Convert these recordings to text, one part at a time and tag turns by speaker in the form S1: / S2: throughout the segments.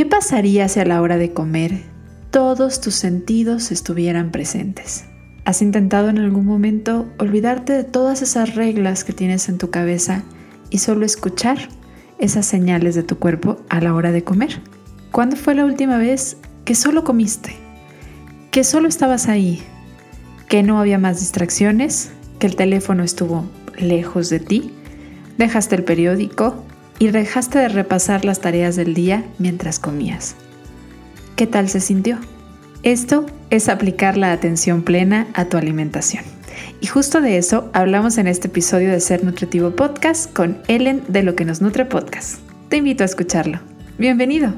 S1: ¿Qué pasaría si a la hora de comer todos tus sentidos estuvieran presentes? ¿Has intentado en algún momento olvidarte de todas esas reglas que tienes en tu cabeza y solo escuchar esas señales de tu cuerpo a la hora de comer? ¿Cuándo fue la última vez que solo comiste? Que solo estabas ahí, que no había más distracciones, que el teléfono estuvo lejos de ti, dejaste el periódico y dejaste de repasar las tareas del día mientras comías. ¿Qué tal se sintió? Esto es aplicar la atención plena a tu alimentación. Y justo de eso hablamos en este episodio de Ser Nutritivo Podcast con Ellen de Lo que nos nutre Podcast. Te invito a escucharlo. Bienvenido.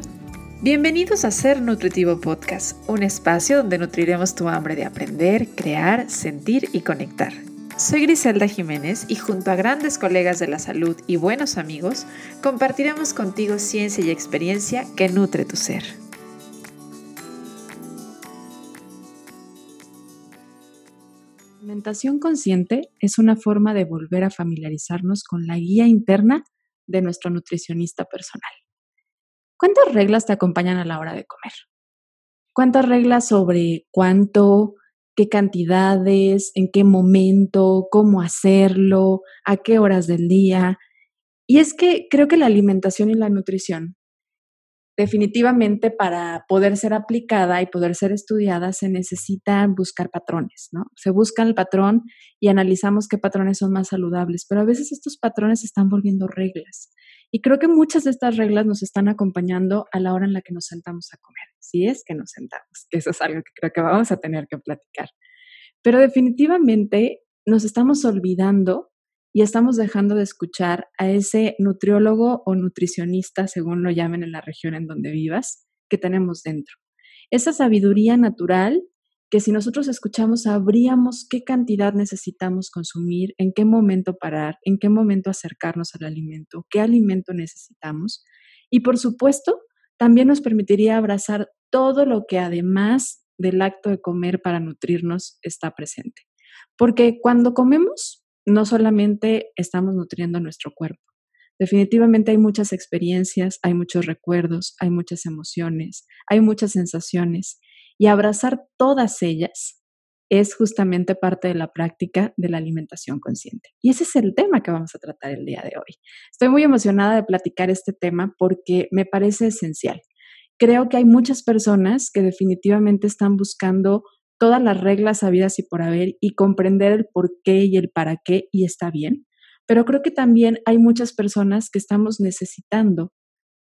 S1: Bienvenidos a Ser Nutritivo Podcast, un espacio donde nutriremos tu hambre de aprender, crear, sentir y conectar. Soy Griselda Jiménez y junto a grandes colegas de la salud y buenos amigos, compartiremos contigo ciencia y experiencia que nutre tu ser. Alimentación consciente es una forma de volver a familiarizarnos con la guía interna de nuestro nutricionista personal. ¿Cuántas reglas te acompañan a la hora de comer? ¿Cuántas reglas sobre cuánto, qué cantidades, en qué momento, cómo hacerlo, a qué horas del día? Y es que creo que la alimentación y la nutrición definitivamente para poder ser aplicada y poder ser estudiada se necesitan buscar patrones, ¿no? Se busca el patrón y analizamos qué patrones son más saludables, pero a veces estos patrones están volviendo reglas. Y creo que muchas de estas reglas nos están acompañando a la hora en la que nos sentamos a comer, si es que nos sentamos, que eso es algo que creo que vamos a tener que platicar. Pero definitivamente nos estamos olvidando y estamos dejando de escuchar a ese nutriólogo o nutricionista, según lo llamen en la región en donde vivas, que tenemos dentro. Esa sabiduría natural que si nosotros escuchamos sabríamos qué cantidad necesitamos consumir, en qué momento parar, en qué momento acercarnos al alimento, qué alimento necesitamos. Y por supuesto, también nos permitiría abrazar todo lo que además del acto de comer para nutrirnos está presente. Porque cuando comemos, no solamente estamos nutriendo nuestro cuerpo, definitivamente hay muchas experiencias, hay muchos recuerdos, hay muchas emociones, hay muchas sensaciones y abrazar todas ellas es justamente parte de la práctica de la alimentación consciente. Y ese es el tema que vamos a tratar el día de hoy. Estoy muy emocionada de platicar este tema porque me parece esencial. Creo que hay muchas personas que definitivamente están buscando todas las reglas sabidas y por haber y comprender el por qué y el para qué y está bien. Pero creo que también hay muchas personas que estamos necesitando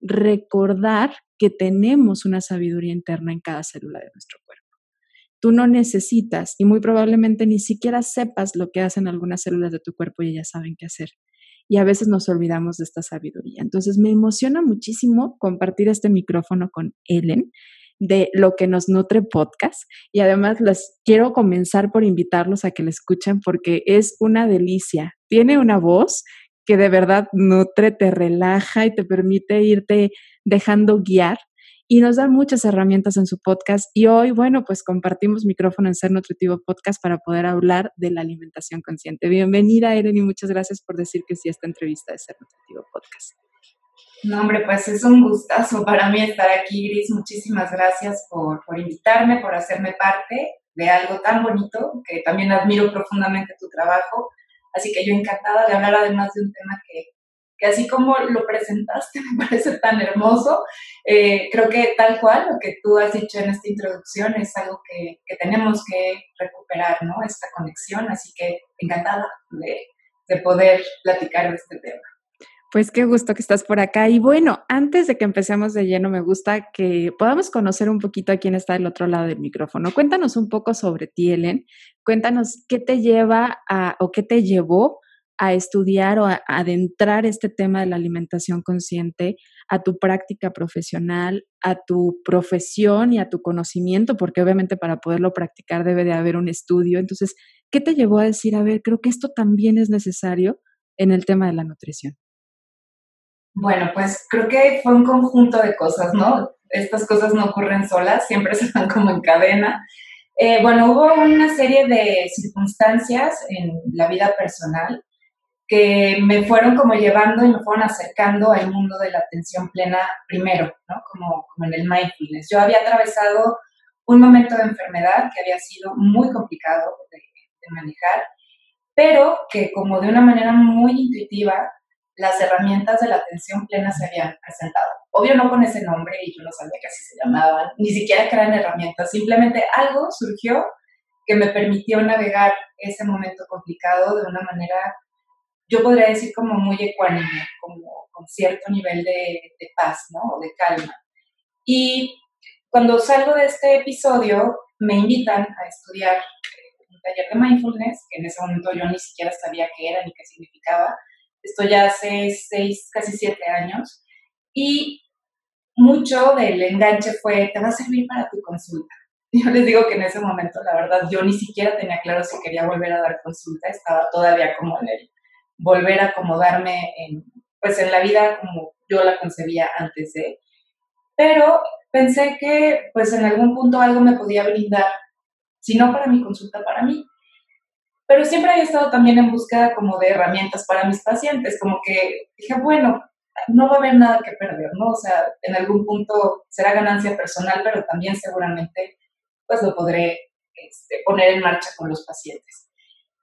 S1: recordar que tenemos una sabiduría interna en cada célula de nuestro cuerpo. Tú no necesitas y muy probablemente ni siquiera sepas lo que hacen algunas células de tu cuerpo y ellas saben qué hacer. Y a veces nos olvidamos de esta sabiduría. Entonces me emociona muchísimo compartir este micrófono con Ellen de lo que nos nutre podcast y además les quiero comenzar por invitarlos a que le escuchen porque es una delicia. Tiene una voz que de verdad nutre, te relaja y te permite irte dejando guiar y nos da muchas herramientas en su podcast. Y hoy, bueno, pues compartimos micrófono en Ser Nutritivo Podcast para poder hablar de la alimentación consciente. Bienvenida, Eren, y muchas gracias por decir que sí a esta entrevista de Ser Nutritivo Podcast.
S2: No, hombre, pues es un gustazo para mí estar aquí, Gris. Muchísimas gracias por, por invitarme, por hacerme parte de algo tan bonito, que también admiro profundamente tu trabajo. Así que yo encantada de hablar además de un tema que, que así como lo presentaste me parece tan hermoso, eh, creo que tal cual lo que tú has dicho en esta introducción es algo que, que tenemos que recuperar, ¿no? Esta conexión, así que encantada de, de poder platicar de este tema.
S1: Pues qué gusto que estás por acá. Y bueno, antes de que empecemos de lleno, me gusta que podamos conocer un poquito a quién está del otro lado del micrófono. Cuéntanos un poco sobre ti, Ellen. Cuéntanos qué te lleva a, o qué te llevó a estudiar o a, adentrar este tema de la alimentación consciente a tu práctica profesional, a tu profesión y a tu conocimiento, porque obviamente para poderlo practicar debe de haber un estudio. Entonces, ¿qué te llevó a decir, a ver, creo que esto también es necesario en el tema de la nutrición?
S2: Bueno, pues creo que fue un conjunto de cosas, ¿no? Estas cosas no ocurren solas, siempre se van como en cadena. Eh, bueno, hubo una serie de circunstancias en la vida personal que me fueron como llevando y me fueron acercando al mundo de la atención plena primero, ¿no? Como, en el mindfulness. Yo había atravesado un momento de enfermedad que había sido muy complicado de, de manejar, pero que como de una manera muy intuitiva las herramientas de la atención plena se habían presentado. Obvio no con ese nombre y yo no sabía que así se llamaban, ni siquiera que eran herramientas, simplemente algo surgió que me permitió navegar ese momento complicado de una manera, yo podría decir como muy ecuánime, como con cierto nivel de, de paz, ¿no? O de calma. Y cuando salgo de este episodio, me invitan a estudiar un taller de mindfulness, que en ese momento yo ni siquiera sabía qué era ni qué significaba, esto ya hace seis, casi siete años, y mucho del enganche fue, te va a servir para tu consulta. Yo les digo que en ese momento, la verdad, yo ni siquiera tenía claro si quería volver a dar consulta, estaba todavía como en el volver a acomodarme en, pues en la vida como yo la concebía antes de, pero pensé que pues en algún punto algo me podía brindar, si no para mi consulta, para mí pero siempre he estado también en búsqueda como de herramientas para mis pacientes, como que dije, bueno, no va a haber nada que perder, ¿no? O sea, en algún punto será ganancia personal, pero también seguramente pues lo podré este, poner en marcha con los pacientes.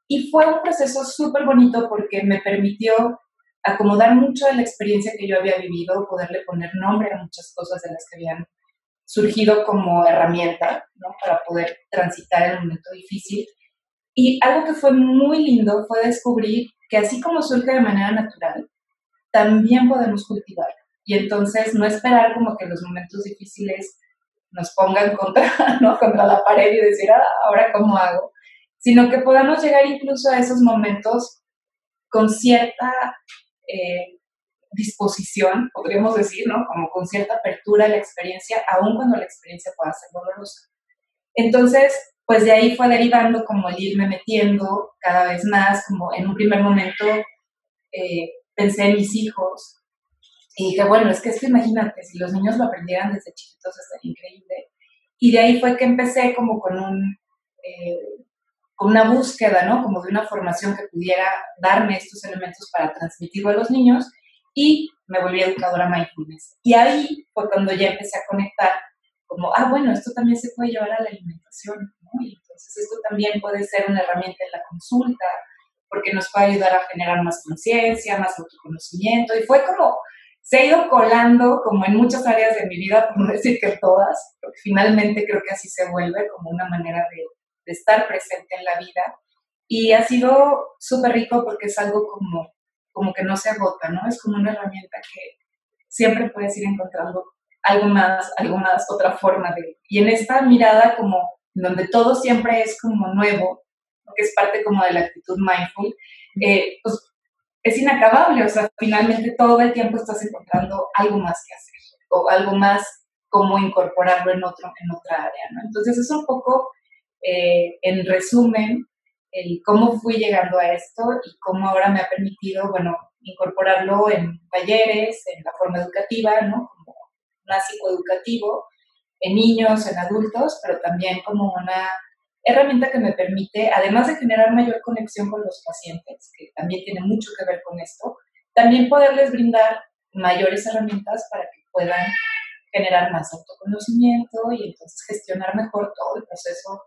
S2: Y fue un proceso súper bonito porque me permitió acomodar mucho de la experiencia que yo había vivido, poderle poner nombre a muchas cosas de las que habían surgido como herramienta. Para poder transitar el momento difícil y algo que fue muy lindo fue descubrir que así como surge de manera natural, también podemos cultivar. Y entonces no esperar como que los momentos difíciles nos pongan contra, ¿no? contra la pared y decir, ah, ahora cómo hago, sino que podamos llegar incluso a esos momentos con cierta eh, disposición, podríamos decir, ¿no? Como con cierta apertura a la experiencia, aun cuando la experiencia pueda ser dolorosa. Entonces, pues de ahí fue derivando como el irme metiendo cada vez más, como en un primer momento eh, pensé en mis hijos y dije, bueno, es que es que imagínate, si los niños lo aprendieran desde chiquitos estaría increíble. Y de ahí fue que empecé como con un... Eh, con una búsqueda, ¿no? Como de una formación que pudiera darme estos elementos para transmitirlo a los niños y me volví educadora mindfulness. Y ahí fue cuando ya empecé a conectar como, ah, bueno, esto también se puede llevar a la alimentación, ¿no? Y entonces esto también puede ser una herramienta en la consulta, porque nos puede ayudar a generar más conciencia, más autoconocimiento, y fue como, se ha ido colando como en muchas áreas de mi vida, por no decir que todas, porque finalmente creo que así se vuelve como una manera de, de estar presente en la vida. Y ha sido súper rico porque es algo como, como que no se agota, ¿no? Es como una herramienta que siempre puedes ir encontrando algo más, algo otra forma de... Y en esta mirada como donde todo siempre es como nuevo, que es parte como de la actitud mindful, eh, pues es inacabable, o sea, finalmente todo el tiempo estás encontrando algo más que hacer o algo más como incorporarlo en, otro, en otra área, ¿no? Entonces es un poco, eh, en resumen, el cómo fui llegando a esto y cómo ahora me ha permitido, bueno, incorporarlo en talleres, en la forma educativa, ¿no? más psicoeducativo en niños, en adultos, pero también como una herramienta que me permite, además de generar mayor conexión con los pacientes, que también tiene mucho que ver con esto, también poderles brindar mayores herramientas para que puedan generar más autoconocimiento y entonces gestionar mejor todo el proceso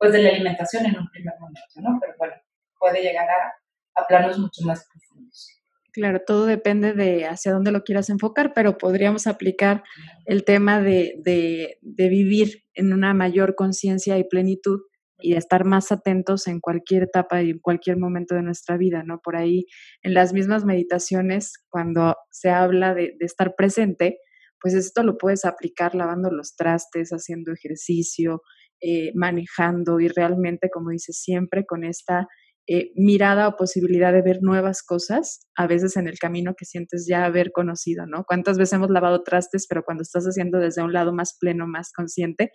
S2: pues, de la alimentación en un primer momento, ¿no? Pero bueno, puede llegar a, a planos mucho más profundos.
S1: Claro, todo depende de hacia dónde lo quieras enfocar, pero podríamos aplicar el tema de, de, de vivir en una mayor conciencia y plenitud y de estar más atentos en cualquier etapa y en cualquier momento de nuestra vida, ¿no? Por ahí, en las mismas meditaciones, cuando se habla de, de estar presente, pues esto lo puedes aplicar lavando los trastes, haciendo ejercicio, eh, manejando y realmente, como dices, siempre con esta eh, mirada o posibilidad de ver nuevas cosas, a veces en el camino que sientes ya haber conocido, ¿no? ¿Cuántas veces hemos lavado trastes, pero cuando estás haciendo desde un lado más pleno, más consciente,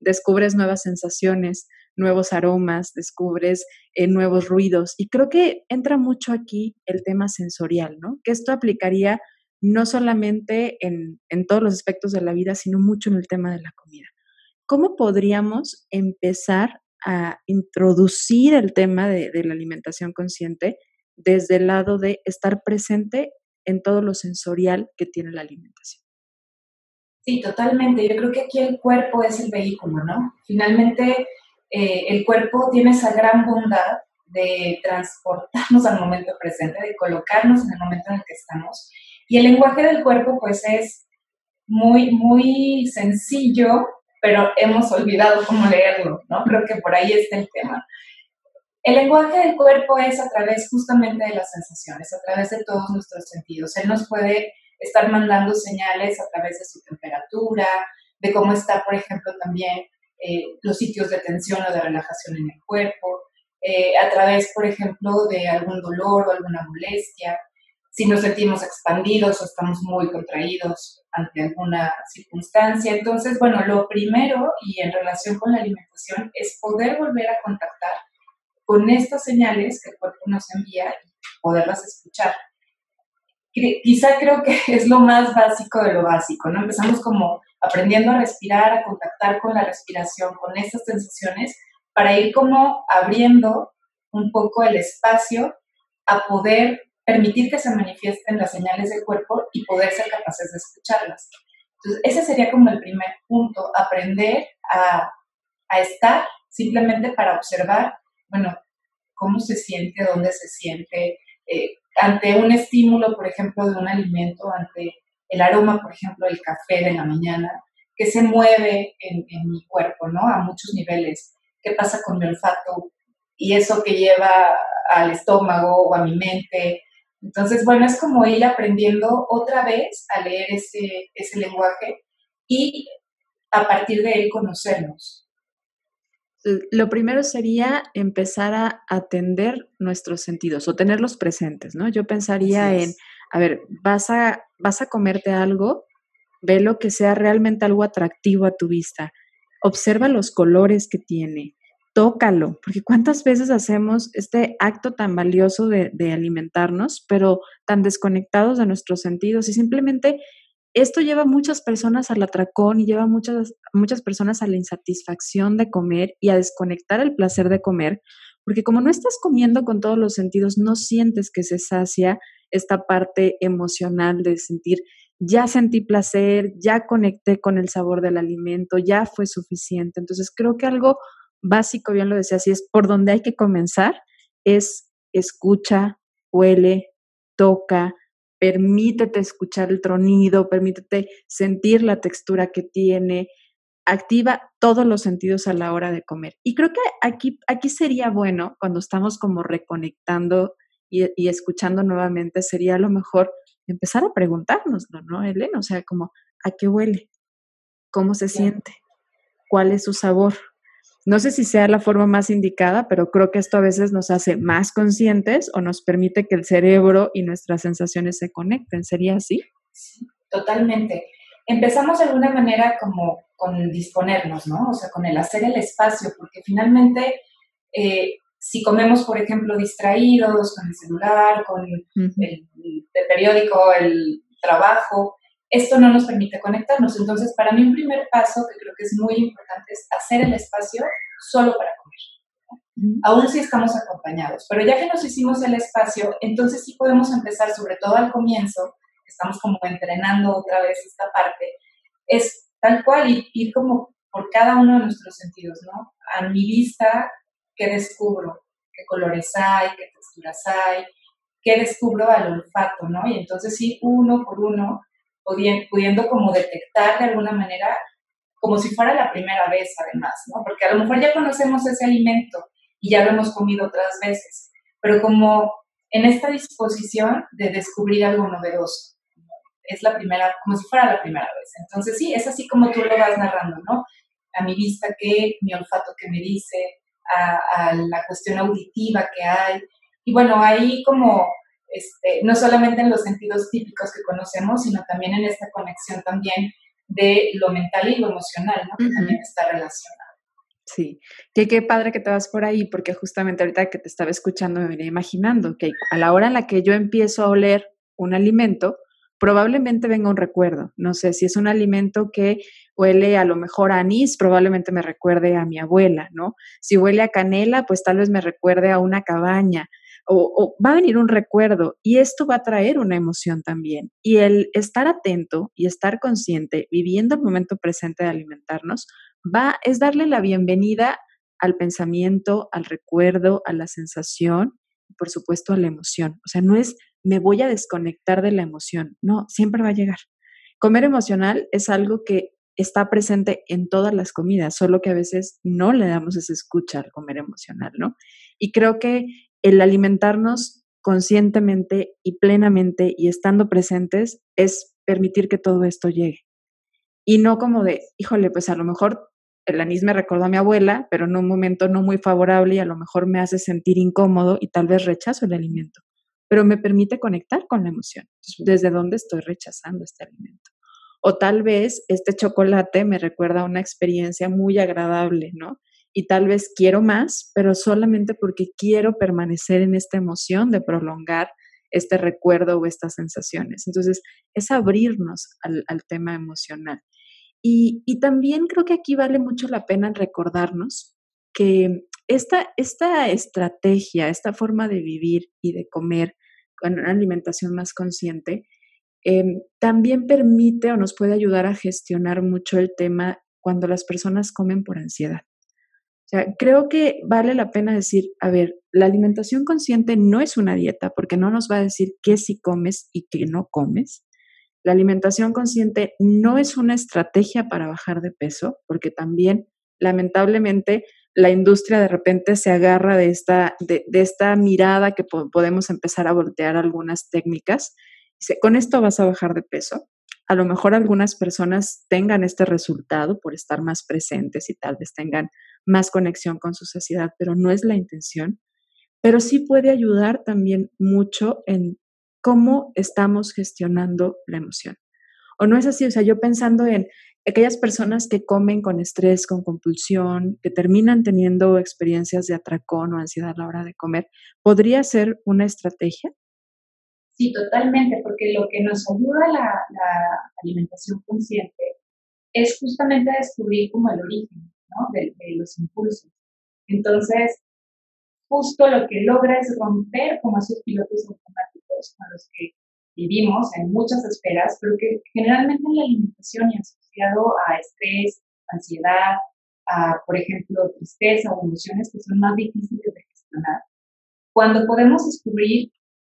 S1: descubres nuevas sensaciones, nuevos aromas, descubres eh, nuevos ruidos. Y creo que entra mucho aquí el tema sensorial, ¿no? Que esto aplicaría no solamente en, en todos los aspectos de la vida, sino mucho en el tema de la comida. ¿Cómo podríamos empezar a introducir el tema de, la alimentación consciente desde el lado de estar presente en todo lo sensorial que tiene la alimentación.
S2: Sí, totalmente. Yo creo que aquí el cuerpo es el vehículo, ¿no? Finalmente, eh, el cuerpo tiene esa gran bondad de transportarnos al momento presente, de colocarnos en el momento en el que estamos. Y el lenguaje del cuerpo, pues, es muy, muy sencillo, pero hemos olvidado cómo leerlo, ¿no? Creo que por ahí está el tema. El lenguaje del cuerpo es a través justamente de las sensaciones, a través de todos nuestros sentidos. Él nos puede estar mandando señales a través de su temperatura, de cómo está, por ejemplo, también eh, los sitios de tensión o de relajación en el cuerpo, eh, a través, por ejemplo, de algún dolor o alguna molestia, si nos sentimos expandidos o estamos muy contraídos ante alguna circunstancia. Entonces, bueno, lo primero y en relación con la alimentación es poder volver a contactar con estas señales que el cuerpo nos envía y poderlas escuchar. Quizá creo que es lo más básico de lo básico, ¿no? Empezamos como aprendiendo a respirar, a contactar con la respiración, con estas sensaciones, para ir como abriendo un poco el espacio a poder permitir que se manifiesten las señales del cuerpo y poder ser capaces de escucharlas. Entonces, ese sería como el primer punto, aprender a, a estar simplemente para observar, bueno, cómo se siente, dónde se siente, eh, ante un estímulo, por ejemplo, de un alimento, ante el aroma, por ejemplo, del café de la mañana, que se mueve en, en mi cuerpo, ¿no? A muchos niveles. ¿Qué pasa con mi olfato? Y eso que lleva al estómago o a mi mente, entonces, bueno, es como ir aprendiendo otra vez a leer ese, ese lenguaje y a partir de él conocernos.
S1: Lo primero sería empezar a atender nuestros sentidos o tenerlos presentes, ¿no? Yo pensaría en, a ver, vas a, vas a comerte algo, ve lo que sea realmente algo atractivo a tu vista, observa los colores que tiene, tócalo, porque cuántas veces hacemos este acto tan valioso de, alimentarnos, pero tan desconectados de nuestros sentidos y simplemente esto lleva a muchas personas al atracón y lleva a muchas, muchas personas a la insatisfacción de comer y a desconectar el placer de comer, porque como no estás comiendo con todos los sentidos, no sientes que se sacia esta parte emocional de sentir, ya sentí placer, ya conecté con el sabor del alimento, ya fue suficiente. Entonces creo que algo básico, bien lo decía, así es por donde hay que comenzar, es escucha, huele, toca, permítete escuchar el tronido, permítete sentir la textura que tiene, activa todos los sentidos a la hora de comer. Y creo que aquí, aquí sería bueno, cuando estamos como reconectando y, y escuchando nuevamente, sería a lo mejor empezar a preguntárnoslo, ¿no, Elena? O sea, como, ¿a qué huele? ¿Cómo se siente? ¿Cuál es su sabor? No sé si sea la forma más indicada, pero creo que esto a veces nos hace más conscientes o nos permite que el cerebro y nuestras sensaciones se conecten. ¿Sería así?
S2: Sí, totalmente. Empezamos de alguna manera como con disponernos, ¿no? O sea, con el hacer el espacio, porque finalmente eh, si comemos, por ejemplo, distraídos con el celular, con el, el periódico, el trabajo, esto no nos permite conectarnos. Entonces, para mí un primer paso que creo que es muy importante es hacer el espacio solo para comer, aún si estamos acompañados. Pero ya que nos hicimos el espacio, entonces sí podemos empezar, sobre todo al comienzo, estamos como entrenando otra vez esta parte, es tal cual ir, ir como por cada uno de nuestros sentidos, ¿no? A mi vista, ¿qué descubro? ¿Qué colores hay? ¿Qué texturas hay? ¿Qué descubro al olfato, no? Y entonces sí, uno por uno, pudiendo como detectar de alguna manera como si fuera la primera vez además, ¿no? Porque a lo mejor ya conocemos ese alimento y ya lo hemos comido otras veces, pero como en esta disposición de descubrir algo novedoso. Es la primera, como si fuera la primera vez. Entonces sí, es así como tú lo vas narrando, ¿no? A mi vista qué, mi olfato que me dice, a, a la cuestión auditiva que hay. Y bueno, ahí como este, no solamente en los sentidos típicos que conocemos, sino también en esta conexión también de lo mental y lo emocional, ¿no? que también está relacionado.
S1: Sí, que qué padre que te vas por ahí, porque justamente ahorita que te estaba escuchando me venía imaginando que a la hora en la que yo empiezo a oler un alimento, probablemente venga un recuerdo. No sé, si es un alimento que huele a lo mejor a anís, probablemente me recuerde a mi abuela, ¿no? Si huele a canela, pues tal vez me recuerde a una cabaña o, va a venir un recuerdo y esto va a traer una emoción también. Y el estar atento y estar consciente, viviendo el momento presente de alimentarnos, va, es darle la bienvenida al pensamiento, al recuerdo, a la sensación y por supuesto a la emoción. O sea, no es me voy a desconectar de la emoción, no, siempre va a llegar. Comer emocional es algo que está presente en todas las comidas, solo que a veces no le damos esa escucha al comer emocional, ¿no? Y creo que el alimentarnos conscientemente y plenamente y estando presentes es permitir que todo esto llegue. Y no como de, híjole, pues a lo mejor el anís me recordó a mi abuela, pero en un momento no muy favorable y a lo mejor me hace sentir incómodo y tal vez rechazo el alimento, pero me permite conectar con la emoción. ¿Desde dónde estoy rechazando este alimento? O tal vez este chocolate me recuerda una experiencia muy agradable, ¿no? Y tal vez quiero más, pero solamente porque quiero permanecer en esta emoción de prolongar este recuerdo o estas sensaciones. Entonces, es abrirnos al, tema emocional. Y, también creo que aquí vale mucho la pena recordarnos que esta, esta estrategia, esta forma de vivir y de comer con una alimentación más consciente, Em, también permite o nos puede ayudar a gestionar mucho el tema cuando las personas comen por ansiedad. Sea, creo que vale la pena decir, a ver, la alimentación consciente no es una dieta porque no nos va a decir qué sí comes y qué no comes. La alimentación consciente no es una estrategia para bajar de peso porque también, lamentablemente, la industria de repente se agarra de esta, de, esta mirada que podemos empezar a voltear algunas técnicas Dice, con esto vas a bajar de peso. A lo mejor algunas personas tengan este resultado por estar más presentes y tal vez tengan más conexión con su sociedad, pero no es la intención. Pero sí puede ayudar también mucho en cómo estamos gestionando la emoción. ¿O no es así? O sea, yo pensando en aquellas personas que comen con estrés, con compulsión, que terminan teniendo experiencias de atracón o ansiedad a la hora de comer, ¿podría ser una estrategia?
S2: Sí, totalmente, porque lo que nos ayuda la, la alimentación consciente es justamente a descubrir como el origen ¿no? de, los impulsos. Entonces, justo lo que logra es romper como esos pilotos automáticos con los que vivimos en muchas esferas, pero que generalmente en la alimentación y asociado a estrés, ansiedad, a, por ejemplo, tristeza o emociones que son más difíciles de gestionar. Cuando podemos descubrir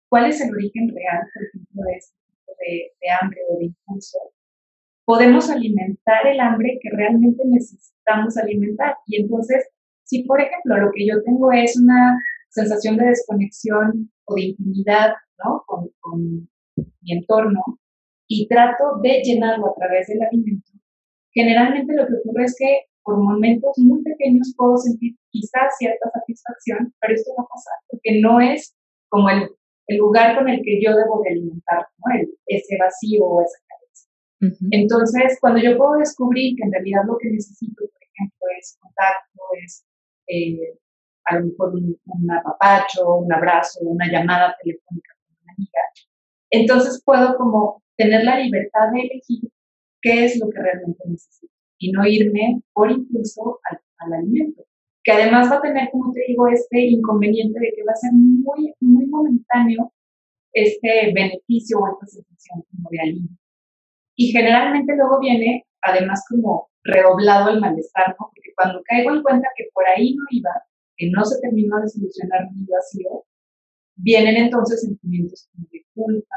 S2: cuál es el origen real, por ejemplo, de este tipo de, hambre o de impulso, podemos alimentar el hambre que realmente necesitamos alimentar. Y entonces, si por ejemplo lo que yo tengo es una sensación de desconexión o de intimidad ¿no? con, mi entorno y trato de llenarlo a través del alimento, generalmente lo que ocurre es que por momentos muy pequeños puedo sentir quizás cierta satisfacción, pero esto va a pasar porque no es como el el lugar con el que yo debo de alimentar, ¿no? ese vacío o esa Entonces, cuando yo puedo descubrir que en realidad lo que necesito, por ejemplo, es contacto, es eh, a lo mejor un, apapacho, un abrazo, una llamada telefónica con una amiga, entonces puedo como tener la libertad de elegir qué es lo que realmente necesito y no irme por impulso al alimento que además va a tener, como te digo, este inconveniente de que va a ser muy, muy momentáneo este beneficio o esta sensación como de alivio. Y generalmente luego viene, además, como redoblado el malestar, ¿no? Porque cuando caigo en cuenta que por ahí no iba, que no se terminó de solucionar mi vacío, vienen entonces sentimientos como de culpa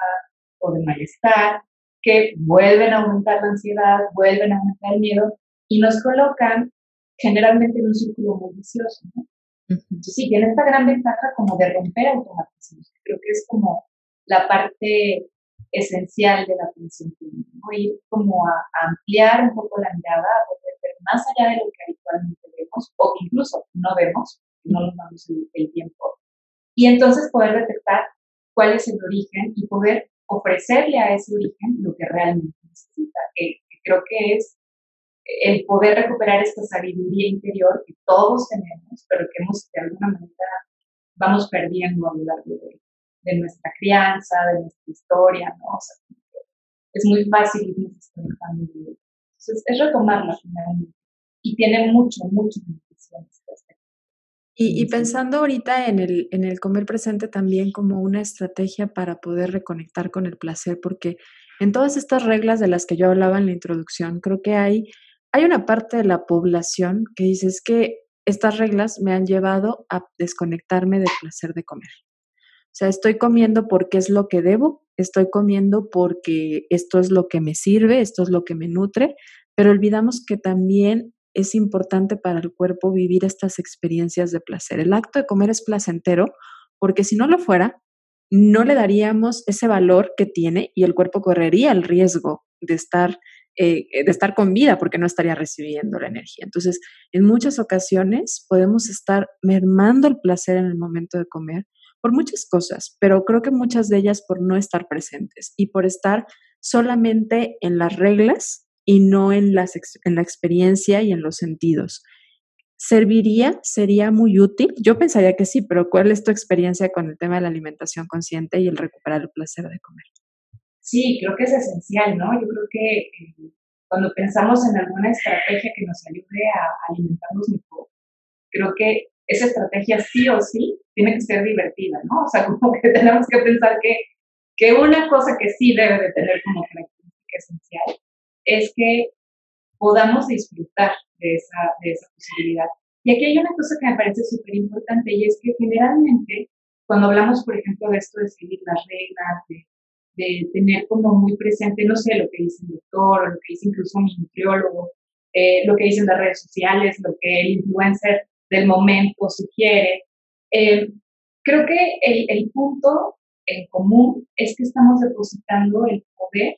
S2: o de malestar, que vuelven a aumentar la ansiedad, vuelven a aumentar el miedo y nos colocan generalmente en un círculo muy vicioso, ¿no? Entonces, sí, tiene esta gran ventaja como de romper automatismos. Creo que es como la parte esencial de la atención ¿no? Ir como a, ampliar un poco la mirada, a poder ver más allá de lo que habitualmente vemos, o incluso no vemos, no nos damos el, tiempo. Y entonces poder detectar cuál es el origen y poder ofrecerle a ese origen lo que realmente necesita, que creo que es el poder recuperar esta sabiduría interior que todos tenemos, pero que hemos de alguna manera vamos perdiendo a lo largo de, nuestra crianza, de nuestra historia, ¿no? O sea, es muy fácil irnos desconectando de Entonces, es retomarla finalmente. Y tiene mucho, mucho beneficio en este aspecto.
S1: Y, pensando ahorita en el, en el comer presente también como una estrategia para poder reconectar con el placer, porque en todas estas reglas de las que yo hablaba en la introducción, creo que hay, hay una parte de la población que dice es que estas reglas me han llevado a desconectarme del placer de comer. O sea, estoy comiendo porque es lo que debo, estoy comiendo porque esto es lo que me sirve, esto es lo que me nutre, pero olvidamos que también es importante para el cuerpo vivir estas experiencias de placer. El acto de comer es placentero porque si no lo fuera, no le daríamos ese valor que tiene y el cuerpo correría el riesgo de estar, eh, de estar con vida porque no estaría recibiendo la energía. Entonces, en muchas ocasiones podemos estar mermando el placer en el momento de comer por muchas cosas, pero creo que muchas de ellas por no estar presentes y por estar solamente en las reglas y no en, las, en la experiencia y en los sentidos. ¿Serviría? ¿Sería muy útil? Yo pensaría que sí, pero ¿cuál es tu experiencia con el tema de la alimentación consciente y el recuperar el placer de comer?
S2: Sí, creo que es esencial, ¿no? Yo creo que eh, cuando pensamos en alguna estrategia que nos ayude a alimentarnos mejor, creo que esa estrategia sí o sí tiene que ser divertida, ¿no? O sea, como que tenemos que pensar que, que una cosa que sí debe de tener como característica esencial es que podamos disfrutar de esa, de esa posibilidad. Y aquí hay una cosa que me parece súper importante y es que generalmente cuando hablamos, por ejemplo, de esto de seguir las reglas, de, de tener como muy presente, no sé, lo que dice el doctor lo que dice incluso mi nutriólogo, eh, lo que dicen las redes sociales, lo que el influencer del momento sugiere. Eh, creo que el, punto en común es que estamos depositando el poder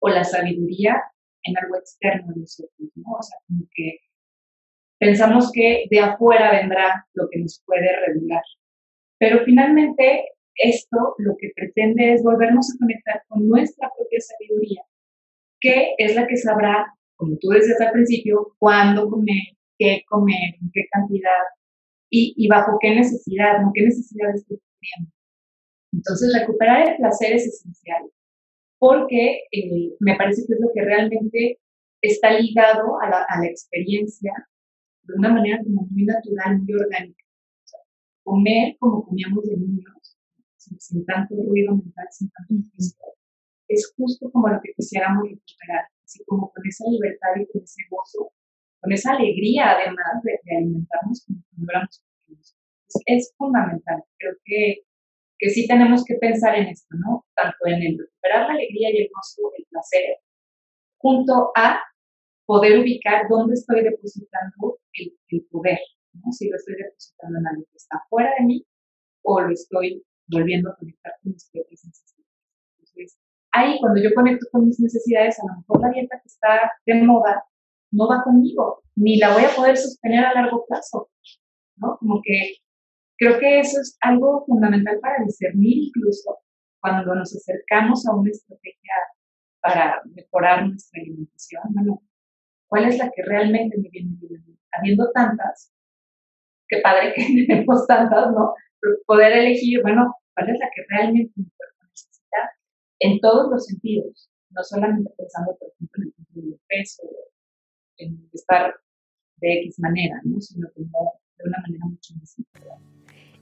S2: o la sabiduría en algo externo de nosotros, ¿no? O sea, como que pensamos que de afuera vendrá lo que nos puede regular. Pero finalmente esto lo que pretende es volvernos a conectar con nuestra propia sabiduría, que es la que sabrá, como tú decías al principio, cuándo comer, qué comer, en qué cantidad y, y bajo qué necesidad, ¿no? qué necesidad estoy teniendo. Entonces, recuperar el placer es esencial porque eh, me parece que es lo que realmente está ligado a la, a la experiencia de una manera como muy natural, muy orgánica. comer como comíamos de niños, sin, tanto ruido mental, sin tanto ruido, es justo como lo que quisiéramos recuperar, así como con esa libertad y con ese gozo, con esa alegría además de, alimentarnos como éramos pequeños. es fundamental. Creo que que sí tenemos que pensar en esto, ¿no? Tanto en el recuperar la alegría y el gozo, el placer, junto a poder ubicar dónde estoy depositando el, poder, ¿no? Si lo estoy depositando en algo que está fuera de mí o lo estoy volviendo a conectar con mis propias necesidades. Entonces, ahí cuando yo conecto con mis necesidades, a lo mejor la dieta que está de moda no va conmigo, ni la voy a poder sostener a largo plazo, ¿no? Como que Creo que eso es algo fundamental para discernir incluso cuando nos acercamos a una estrategia para mejorar nuestra alimentación. Bueno, ¿cuál es la que realmente me viene bien? Habiendo tantas, qué padre que tenemos tantas, ¿no? poder elegir, bueno, ¿cuál es la que realmente mi cuerpo necesita en todos los sentidos? No solamente pensando, por ejemplo, en el control del peso, en estar de X manera, ¿no? Sino como de una manera mucho más importante.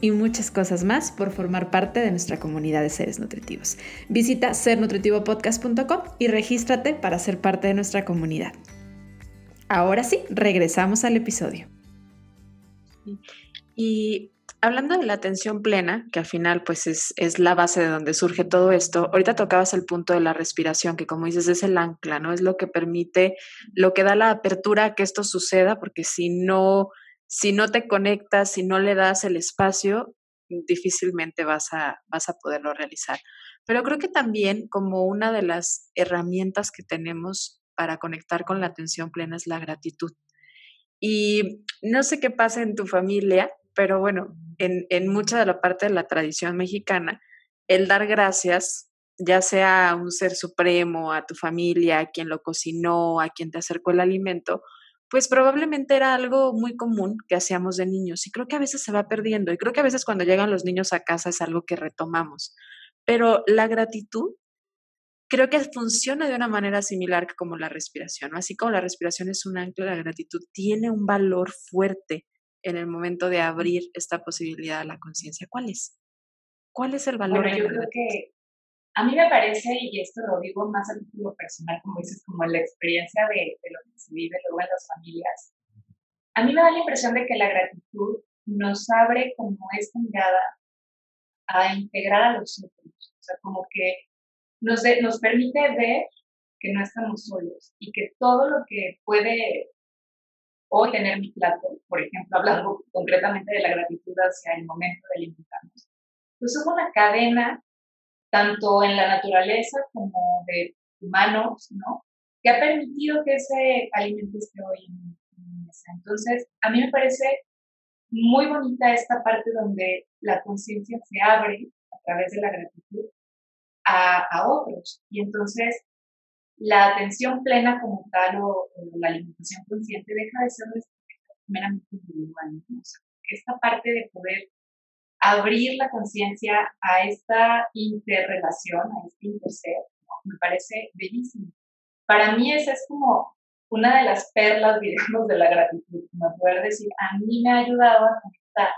S1: y muchas cosas más por formar parte de nuestra comunidad de seres nutritivos. Visita sernutritivopodcast.com y regístrate para ser parte de nuestra comunidad. Ahora sí, regresamos al episodio. Y hablando de la atención plena, que al final pues es, es, la base de donde surge todo esto, ahorita tocabas el punto de la respiración, que como dices es el ancla, ¿no? Es lo que permite, lo que da la apertura a que esto suceda, porque si no si no te conectas, si no le das el espacio, difícilmente vas a, vas a poderlo realizar. Pero creo que también como una de las herramientas que tenemos para conectar con la atención plena es la gratitud. Y no sé qué pasa en tu familia, pero bueno, en, en mucha de la parte de la tradición mexicana, el dar gracias, ya sea a un ser supremo, a tu familia, a quien lo cocinó, a quien te acercó el alimento, pues probablemente era algo muy común que hacíamos de niños y creo que a veces se va perdiendo y creo que a veces cuando llegan los niños a casa es algo que retomamos. Pero la gratitud creo que funciona de una manera similar que como la respiración. Así como la respiración es un ancla, la gratitud tiene un valor fuerte en el momento de abrir esta posibilidad a la conciencia. ¿Cuál es? ¿Cuál es el valor?
S2: Bueno, yo creo que a mí me parece, y esto lo digo más a título personal, como dices, como la experiencia de, de lo que se vive luego en las familias, a mí me da la impresión de que la gratitud nos abre como esta mirada a integrar a los otros. O sea, como que nos, nos permite ver que no estamos solos y que todo lo que puede o tener mi plato, por ejemplo, hablando concretamente de la gratitud hacia el momento de alimentarnos, pues es una cadena, tanto en la naturaleza como de humanos, ¿no? Que ha permitido que ese alimento esté hoy en mi mesa. Entonces, a mí me parece muy bonita esta parte donde la conciencia se abre a través de la gratitud a, a, otros. Y entonces la atención plena como tal o, la alimentación consciente deja de ser meramente individual. esta parte de poder abrir la conciencia a esta interrelación, a este interser, me parece bellísimo. Para mí esa es como una de las perlas, digamos, de la gratitud, como poder decir, a mí me ha ayudado a conectar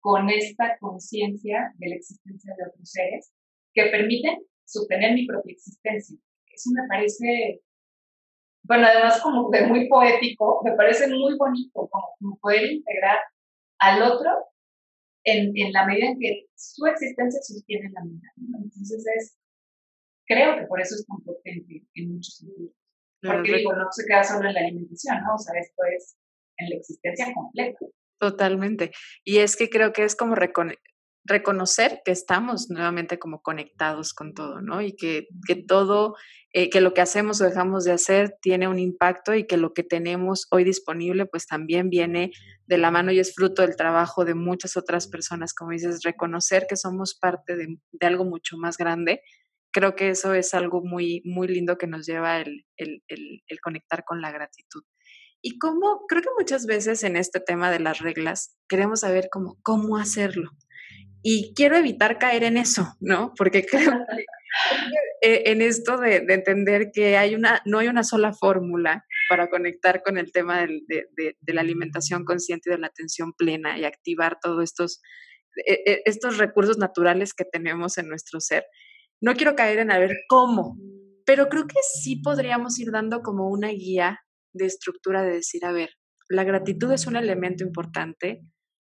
S2: con esta conciencia de la existencia de otros seres que permiten sostener mi propia existencia. Eso me parece, bueno, además como de muy poético, me parece muy bonito como, poder integrar al otro en, en, la medida en que su existencia sostiene la mía. Entonces es, creo que por eso es tan potente en muchos sentidos. Porque digo, no se queda solo en la alimentación, ¿no? O sea, esto es en la existencia completa.
S1: Totalmente. Y es que creo que es como reconocer que estamos nuevamente como conectados con todo, ¿no? Y que, que todo, eh, que lo que hacemos o dejamos de hacer tiene un impacto y que lo que tenemos hoy disponible pues también viene de la mano y es fruto del trabajo de muchas otras personas, como dices, reconocer que somos parte de, de algo mucho más grande creo que eso es algo muy, muy lindo que nos lleva el, el, el, conectar con la gratitud. Y cómo, creo que muchas veces en este tema de las reglas queremos saber cómo, cómo hacerlo. Y quiero evitar caer en eso, ¿no? Porque creo que e, en esto de, de, entender que hay una, no hay una sola fórmula para conectar con el tema del, de, de, de, la alimentación consciente y de la atención plena y activar todos estos, e, e, estos recursos naturales que tenemos en nuestro ser no quiero caer en a ver cómo, pero creo que sí podríamos ir dando como una guía de estructura de decir, a ver, la gratitud es un elemento importante,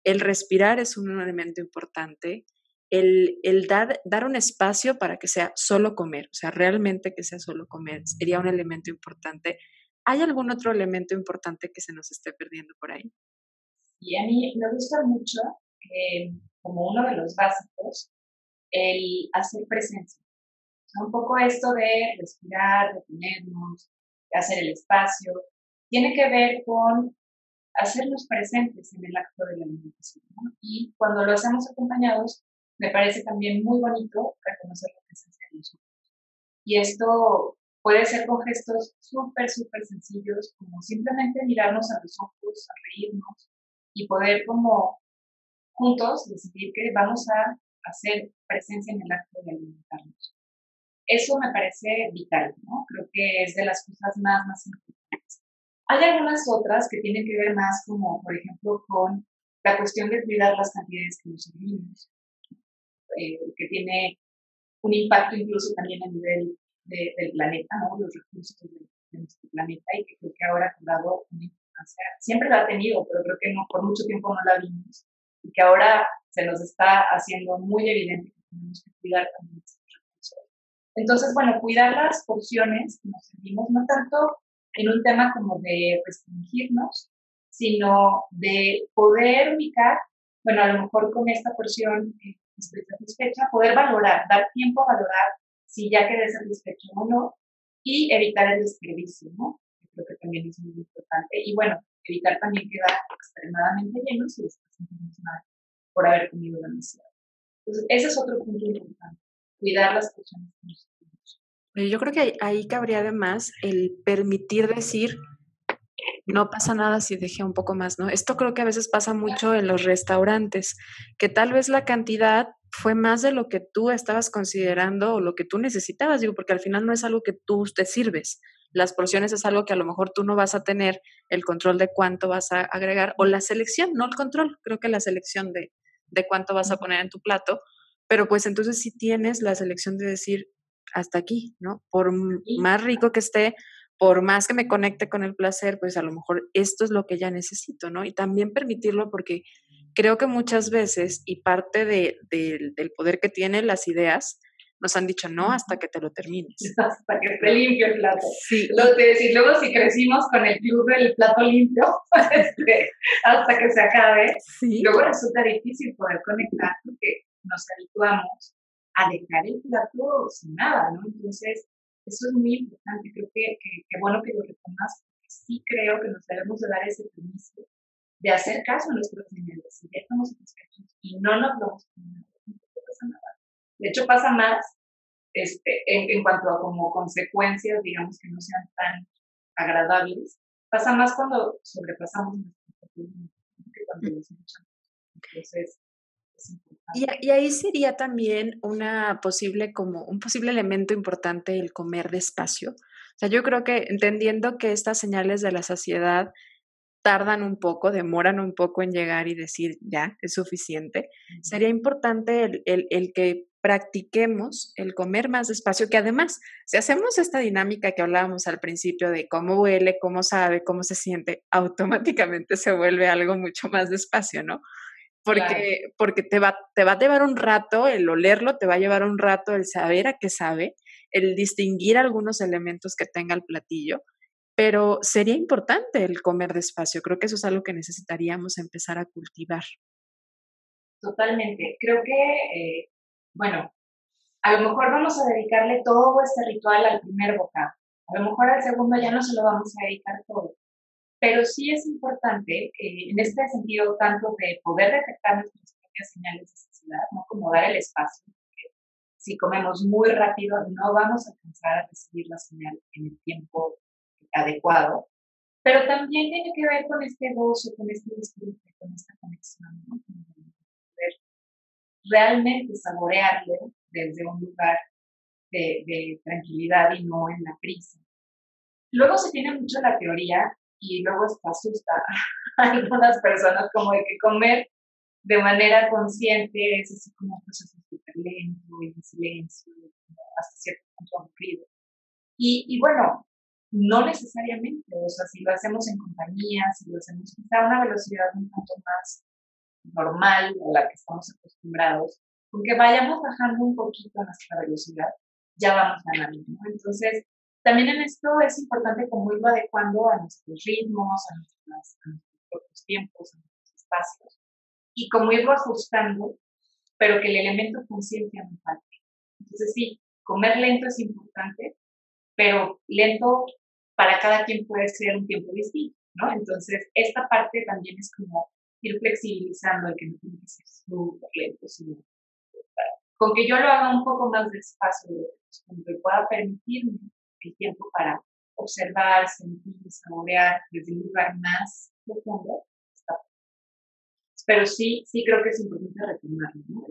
S1: el respirar es un elemento importante, el, el dar, dar un espacio para que sea solo comer, o sea, realmente que sea solo comer, sería un elemento importante. ¿Hay algún otro elemento importante que se nos esté perdiendo por ahí?
S2: Y a mí me gusta mucho, eh, como uno de los básicos, el hacer presencia. Un poco esto de respirar, detenernos, hacer el espacio, tiene que ver con hacernos presentes en el acto de la alimentación. Y cuando lo hacemos acompañados, me parece también muy bonito reconocer la presencia de nosotros. Y esto puede ser con gestos súper, súper sencillos, como simplemente mirarnos a los ojos, a reírnos y poder como juntos decidir que vamos a hacer presencia en el acto de alimentarnos. Eso me parece vital, ¿no? Creo que es de las cosas más, más importantes. Hay algunas otras que tienen que ver más como, por ejemplo, con la cuestión de cuidar las cantidades que nos servimos, eh, que tiene un impacto incluso también a nivel del planeta, ¿no? Los recursos de, nuestro planeta y que creo que ahora ha dado una importancia. Siempre la ha tenido, pero creo que no, por mucho tiempo no la vimos y que ahora se nos está haciendo muy evidente que tenemos que cuidar también estos recursos. Entonces, bueno, cuidar las porciones que nos servimos, no tanto en un tema como de restringirnos, sino de poder ubicar, bueno, a lo mejor con esta porción eh, estoy satisfecha, poder valorar, dar tiempo a valorar si ya quedé satisfecho o no, y evitar el desperdicio, ¿no? Creo que también es muy importante. Y bueno, evitar también quedar extremadamente llenos y después sentirnos mal por haber comido demasiado. Entonces, ese es otro punto importante, cuidar las porciones
S1: que Yo creo que ahí cabría además el permitir decir, no pasa nada si dejé un poco más, ¿no? Esto creo que a veces pasa mucho en los restaurantes, que tal vez la cantidad fue más de lo que tú estabas considerando o lo que tú necesitabas, digo, porque al final no es algo que tú te sirves. Las porciones es algo que a lo mejor tú no vas a tener el control de cuánto vas a agregar o la selección, no el control, creo que la selección de, de cuánto vas a poner en tu plato, pero pues entonces sí tienes la selección de decir hasta aquí, ¿no? Por más rico que esté, por más que me conecte con el placer, pues a lo mejor esto es lo que ya necesito, ¿no? Y también permitirlo porque creo que muchas veces, y parte de, del poder que tienen las ideas, nos han dicho no hasta que te lo termines.
S2: Hasta que esté limpio el plato. Sí. y luego si crecimos con el club del plato limpio, este, hasta que se acabe, luego resulta difícil poder conectar porque nos habituamos a dejar el plato sin nada, ¿no? Entonces, eso es muy importante. Creo que, que, bueno que lo retomas, porque sí creo que nos debemos de dar ese permiso de hacer caso a nuestros señales. Si ya estamos satisfechos y no nos vamos a no pasa nada. De hecho, pasa más este, en, cuanto a como consecuencias, digamos, que no sean tan agradables. Pasa más cuando sobrepasamos nuestros que cuando los Entonces,
S1: y, y, ahí sería también una posible, como un posible elemento importante el comer despacio. O sea, yo creo que entendiendo que estas señales de la saciedad tardan un poco, demoran un poco en llegar y decir ya, es suficiente, sería importante el, el, el, que practiquemos el comer más despacio, que además, si hacemos esta dinámica que hablábamos al principio de cómo huele, cómo sabe, cómo se siente, automáticamente se vuelve algo mucho más despacio, ¿no? Porque, porque te, va, te va a llevar un rato el olerlo, te va a llevar un rato el saber a qué sabe, el distinguir algunos elementos que tenga el platillo, pero sería importante el comer despacio. Creo que eso es algo que necesitaríamos empezar a cultivar.
S2: Totalmente. Creo que, eh, bueno, a lo mejor vamos a dedicarle todo este ritual al primer bocado. A lo mejor al segundo ya no se lo vamos a dedicar todo. Pero sí es importante, eh, en este sentido, tanto de poder detectar nuestras propias señales de saciedad, ¿no? como dar el espacio. Porque si comemos muy rápido, no vamos a alcanzar a recibir la señal en el tiempo adecuado. Pero también tiene que ver con este gozo, con este disfrute, con esta conexión, ¿no? Poder realmente saborearlo desde un lugar de, de tranquilidad y no en la prisa. Luego se tiene mucho la teoría y luego está asusta a algunas personas como de que comer de manera consciente es así como un proceso súper lento en silencio, hasta cierto punto aburrido. Y, y bueno, no necesariamente, o sea, si lo hacemos en compañía, si lo hacemos a una velocidad un poco más normal a la que estamos acostumbrados, aunque vayamos bajando un poquito nuestra velocidad, ya vamos ganando, ¿no? Entonces, también en esto es importante como irlo adecuando a nuestros ritmos, a, nuestros propios tiempos, a nuestros espacios, y como irlo ajustando, pero que el elemento conciencia no falte. Entonces sí, comer lento es importante, pero lento para cada quien puede ser un tiempo distinto, ¿no? Entonces esta parte también es como ir flexibilizando el que no tiene que ser súper lento, sino con que yo lo haga un poco más despacio, que pueda permitirme el tiempo para observar, sentir, saborear desde un lugar más profundo. Pero sí, sí creo que es importante retomarlo, ¿no?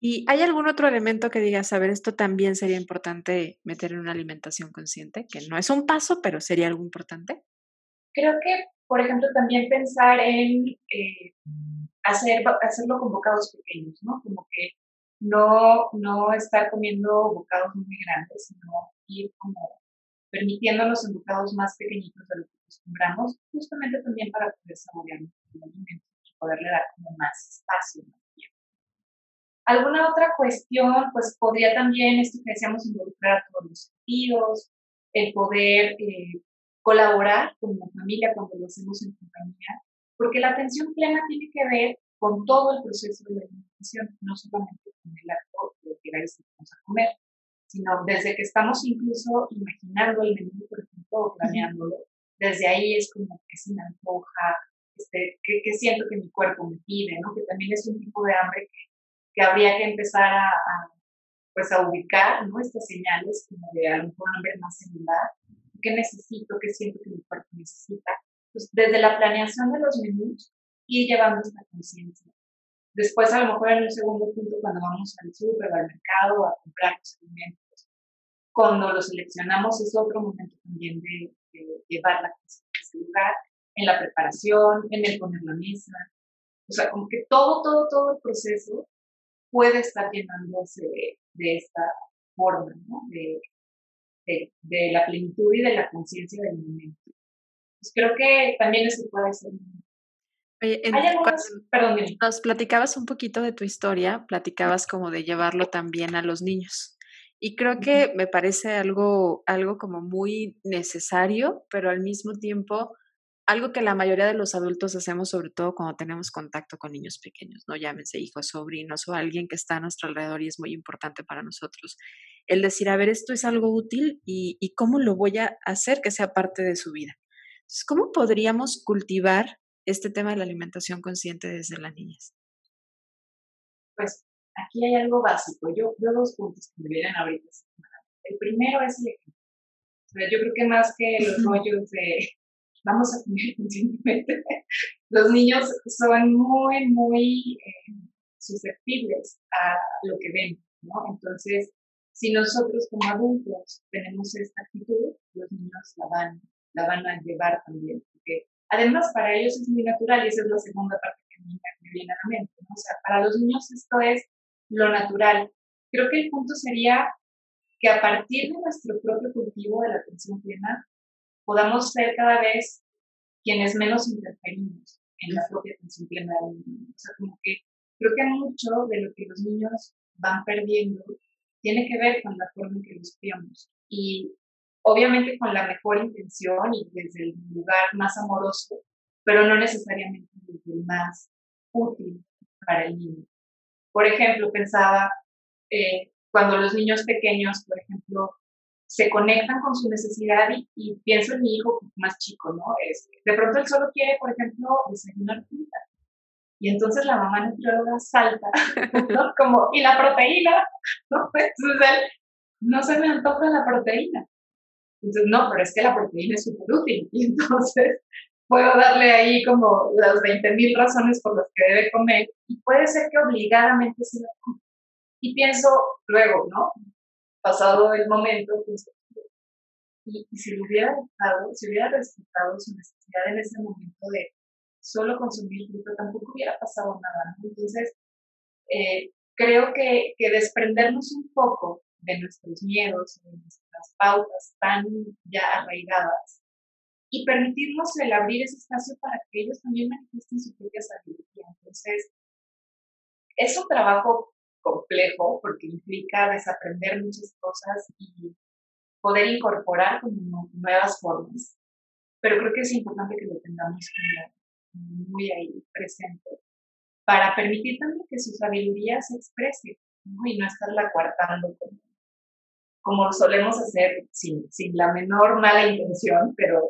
S1: ¿Y hay algún otro elemento que digas, a ver, esto también sería importante meter en una alimentación consciente? Que no es un paso, pero sería algo importante.
S2: Creo que, por ejemplo, también pensar en eh, hacer, hacerlo con bocados pequeños, ¿no? Como que no, no estar comiendo bocados muy grandes, sino ir como permitiéndonos en bocados más pequeñitos de lo que acostumbramos, justamente también para poder saborear el alimento y poderle dar como más espacio. Alguna otra cuestión, pues podría también, esto que decíamos, involucrar a todos los sentidos, el poder eh, colaborar como familia cuando lo hacemos en compañía, porque la atención plena tiene que ver con todo el proceso de la alimentación, no solamente con el acto de que vamos a comer sino desde que estamos incluso imaginando el menú, por ejemplo, o planeándolo, desde ahí es como que se me antoja, este, que, siento que mi cuerpo me pide, ¿no? Que también es un tipo de hambre que, que habría que empezar a, pues a ubicar, ¿no? Estas señales como de a lo mejor hambre más celular, qué necesito, qué siento que mi cuerpo necesita. Pues desde la planeación de los menús, ir llevando esta conciencia. Después, a lo mejor en un segundo punto, cuando vamos al súper, al mercado, a comprar los alimentos, cuando los seleccionamos es otro momento también de, llevar la conciencia a ese lugar, en la preparación, en el poner la mesa. O sea, como que todo, todo, todo el proceso puede estar llenándose de, esta forma, ¿no? De, de, la plenitud y de la conciencia del momento. Pues creo que también eso puede ser
S1: Oye, nos platicabas un poquito de tu historia, platicabas como de llevarlo también a los niños. Y creo que me parece algo, algo como muy necesario, pero al mismo tiempo algo que la mayoría de los adultos hacemos, sobre todo cuando tenemos contacto con niños pequeños, no llámense hijos, sobrinos o alguien que está a nuestro alrededor y es muy importante para nosotros. El decir, a ver, esto es algo útil y, y cómo lo voy a hacer que sea parte de su vida. Entonces, ¿cómo podríamos cultivar este tema de la alimentación consciente desde la niñez?
S2: Pues aquí hay algo básico. Yo dos puntos que me vienen ahorita. El primero es el ejemplo. yo creo que más que los rollos de vamos a comer conscientemente, los niños son muy, muy eh, susceptibles a lo que ven, ¿no? Entonces, si nosotros como adultos tenemos esta actitud, los niños la van, la van a llevar también, Además, para ellos es muy natural y esa es la segunda parte que me viene a la mente. ¿no? O sea, para los niños esto es lo natural. Creo que el punto sería que a partir de nuestro propio cultivo de la atención plena, podamos ser cada vez quienes menos interferimos en la propia atención plena del niño. O sea, como que creo que mucho de lo que los niños van perdiendo tiene que ver con la forma en que los criamos. Y obviamente con la mejor intención y desde el lugar más amoroso, pero no necesariamente desde el más útil para el niño. Por ejemplo, pensaba eh, cuando los niños pequeños, por ejemplo, se conectan con su necesidad y, pienso en mi hijo más chico, ¿no? Es, de pronto él solo quiere, por ejemplo, desayunar fruta. Y entonces la mamá nutrióloga salta, ¿no? Como, ¿y la proteína? ¿No? Entonces no se me antoja la proteína. Entonces, no, pero es que la proteína es súper útil. Y entonces puedo darle ahí como las 20.000 razones por las que debe comer y puede ser que obligadamente se la coma. Y pienso luego, ¿no? Pasado el momento, pienso, y, si lo hubiera dejado, si hubiera respetado su necesidad en ese momento de solo consumir fruta, tampoco hubiera pasado nada. Entonces, eh, creo que, que desprendernos un poco de nuestros miedos, de nuestras pautas tan ya arraigadas y permitirnos el abrir ese espacio para que ellos también manifiesten su propia sabiduría. Entonces, es un trabajo complejo porque implica desaprender muchas cosas y poder incorporar como nuevas formas, pero creo que es importante que lo tengamos muy ahí presente para permitir también que su sabiduría se exprese y no estarla coartando como como solemos hacer sin, sin la menor mala intención, pero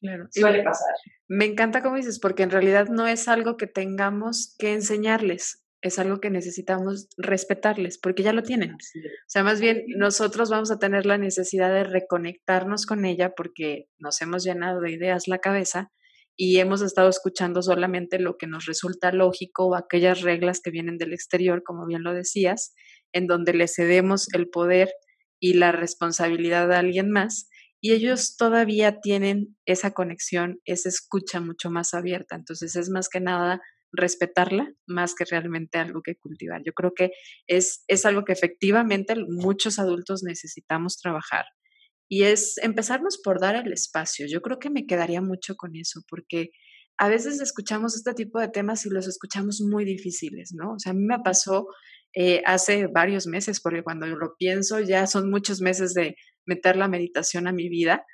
S2: bueno, suele pasar.
S1: Me encanta como dices, porque en realidad no es algo que tengamos que enseñarles, es algo que necesitamos respetarles, porque ya lo tienen. O sea, más bien nosotros vamos a tener la necesidad de reconectarnos con ella porque nos hemos llenado de ideas la cabeza y hemos estado escuchando solamente lo que nos resulta lógico o aquellas reglas que vienen del exterior, como bien lo decías, en donde le cedemos el poder y la responsabilidad de alguien más, y ellos todavía tienen esa conexión, esa escucha mucho más abierta. Entonces es más que nada respetarla más que realmente algo que cultivar. Yo creo que es, es algo que efectivamente muchos adultos necesitamos trabajar y es empezarnos por dar el espacio. Yo creo que me quedaría mucho con eso porque a veces escuchamos este tipo de temas y los escuchamos muy difíciles, ¿no? O sea, a mí me pasó eh, hace varios meses, porque cuando lo pienso ya son muchos meses de meter la meditación a mi vida,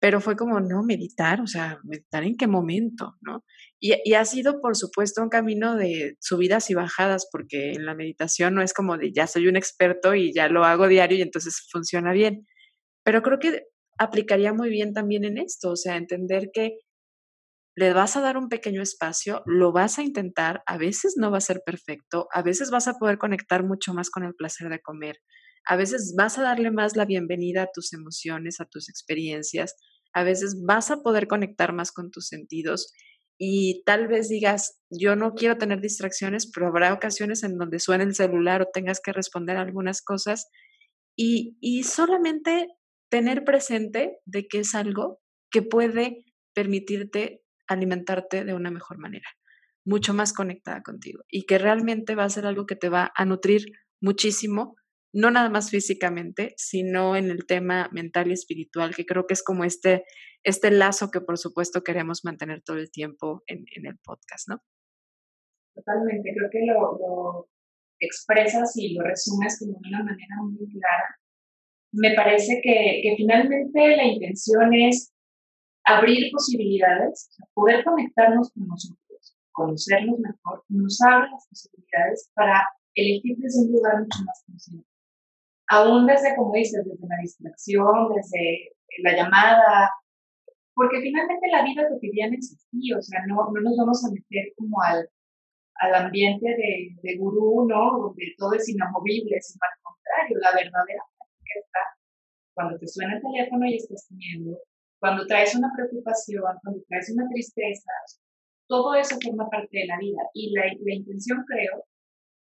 S1: pero fue como, no, meditar, o sea, meditar en qué momento, ¿no? Y, y, ha sido, por supuesto, un camino de subidas y bajadas, porque en la meditación no es como de ya soy un experto y ya lo hago diario y entonces funciona bien. Pero creo que aplicaría muy bien también en esto, o sea, entender que le vas a dar un pequeño espacio, lo vas a intentar, a veces no va a ser perfecto, a veces vas a poder conectar mucho más con el placer de comer, a veces vas a darle más la bienvenida a tus emociones, a tus experiencias, a veces vas a poder conectar más con tus sentidos y tal vez digas, yo no quiero tener distracciones, pero habrá ocasiones en donde suene el celular o tengas que responder algunas cosas y, y solamente tener presente de que es algo que puede permitirte alimentarte de una mejor manera, mucho más conectada contigo y que realmente va a ser algo que te va a nutrir muchísimo, no nada más físicamente, sino en el tema mental y espiritual, que creo que es como este, este lazo que por supuesto queremos mantener todo el tiempo en, el podcast, ¿no?
S2: Totalmente, creo que lo, expresas y lo resumes como de una manera muy clara. Me parece que, que finalmente la intención es abrir posibilidades, poder conectarnos con nosotros, conocernos mejor, nos abre las posibilidades para elegir desde un lugar mucho más consciente. Aún desde, como dices, desde la distracción, desde la llamada, porque finalmente la vida cotidiana es así, o sea, no, no nos vamos a meter como al, al ambiente de, de gurú, ¿no? Donde todo es inamovible, sino al contrario, la verdadera práctica está cuando te suena el teléfono y estás teniendo cuando traes una preocupación, cuando traes una tristeza, todo eso forma parte de la vida. Y la, intención, creo,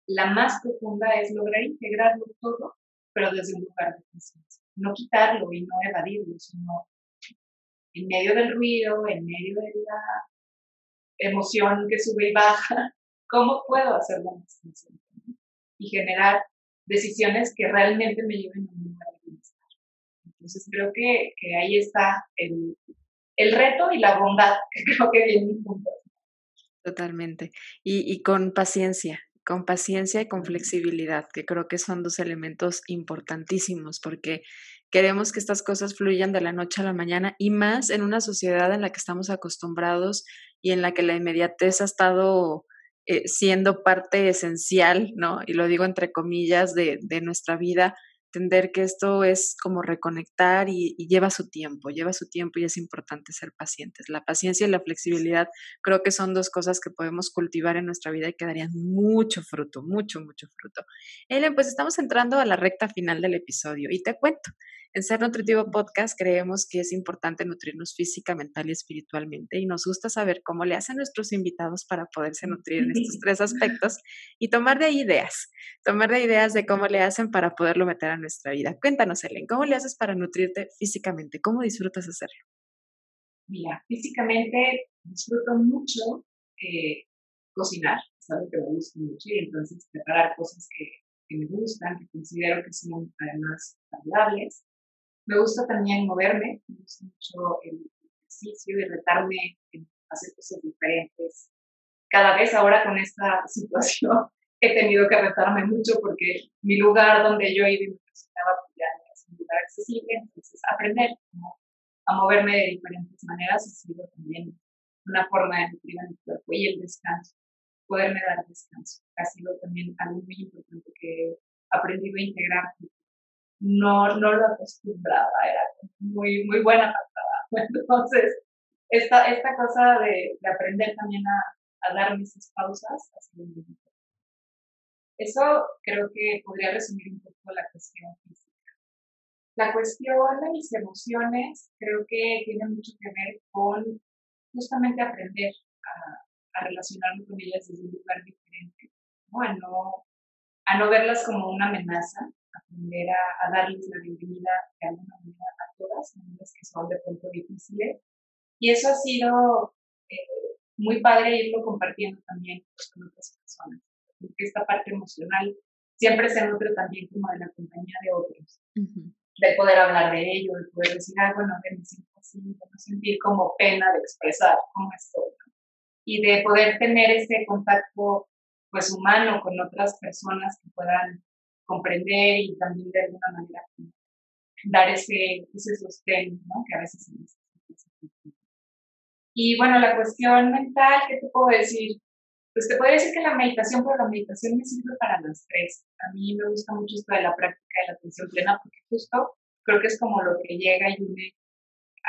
S2: la más profunda es lograr integrarlo todo, pero desde un lugar de conciencia. No quitarlo y no evadirlo, sino en medio del ruido, en medio de la emoción que sube y baja, ¿cómo puedo hacerlo más consciente? Y generar decisiones que realmente me lleven a un lugar entonces creo que, ahí está el, reto y la bondad que creo que vienen juntos.
S1: Totalmente. Y, y con paciencia, con paciencia y con flexibilidad, que creo que son dos elementos importantísimos porque queremos que estas cosas fluyan de la noche a la mañana y más en una sociedad en la que estamos acostumbrados y en la que la inmediatez ha estado eh, siendo parte esencial, ¿no? Y lo digo entre comillas, de, de nuestra vida entender que esto es como reconectar y, lleva su tiempo, lleva su tiempo y es importante ser pacientes. La paciencia y la flexibilidad creo que son dos cosas que podemos cultivar en nuestra vida y que darían mucho fruto, mucho, mucho fruto. Ellen, pues estamos entrando a la recta final del episodio y te cuento. En Ser Nutritivo Podcast creemos que es importante nutrirnos física, mental y espiritualmente y nos gusta saber cómo le hacen nuestros invitados para poderse nutrir en estos tres aspectos y tomar de ideas, tomar de ideas de cómo le hacen para poderlo meter a nuestra vida. Cuéntanos, Ellen, ¿cómo le haces para nutrirte físicamente? ¿Cómo disfrutas hacerlo?
S2: Mira, físicamente disfruto mucho eh, cocinar, es algo que me gusta mucho y entonces preparar cosas que me gustan, que considero que son además saludables. Me gusta también moverme, me gusta mucho el ejercicio y retarme en hacer cosas diferentes. Cada vez ahora con esta situación he tenido que retarme mucho porque mi lugar donde yo iba y me presentaba pues ya es un lugar accesible, entonces aprender a moverme de diferentes maneras ha sido también una forma de nutrir a mi cuerpo y el descanso, poderme dar descanso. Ha sido también algo muy importante que he aprendido a integrar no, no lo acostumbraba, era muy, muy buena para Entonces, esta, esta cosa de, de aprender también a, a dar mis pausas ha sido. Eso creo que podría resumir un poco la cuestión física. La cuestión de mis emociones creo que tiene mucho que ver con justamente aprender a, a relacionarme con ellas desde un lugar diferente, ¿no? A, no, a no verlas como una amenaza, aprender a, darles la bienvenida de alguna manera a todas, las que son de pronto difíciles. Y eso ha sido eh, muy padre irlo compartiendo también pues, con otras personas, porque esta parte emocional siempre se nutre también como de la compañía de otros, de poder hablar de ello, de poder decir, ah, bueno, me siento así, de no sentir como pena de expresar cómo estoy, y de poder tener ese contacto pues humano con otras personas que puedan comprender y también de alguna manera dar ese, ese sostén ¿no? que a veces se necesita. Y bueno, la cuestión mental, ¿qué te puedo decir? Pues te puedo decir que la meditación, pero la meditación me sirve para las tres. A mí me gusta mucho esto de la práctica de la atención plena porque justo creo que es como lo que llega y une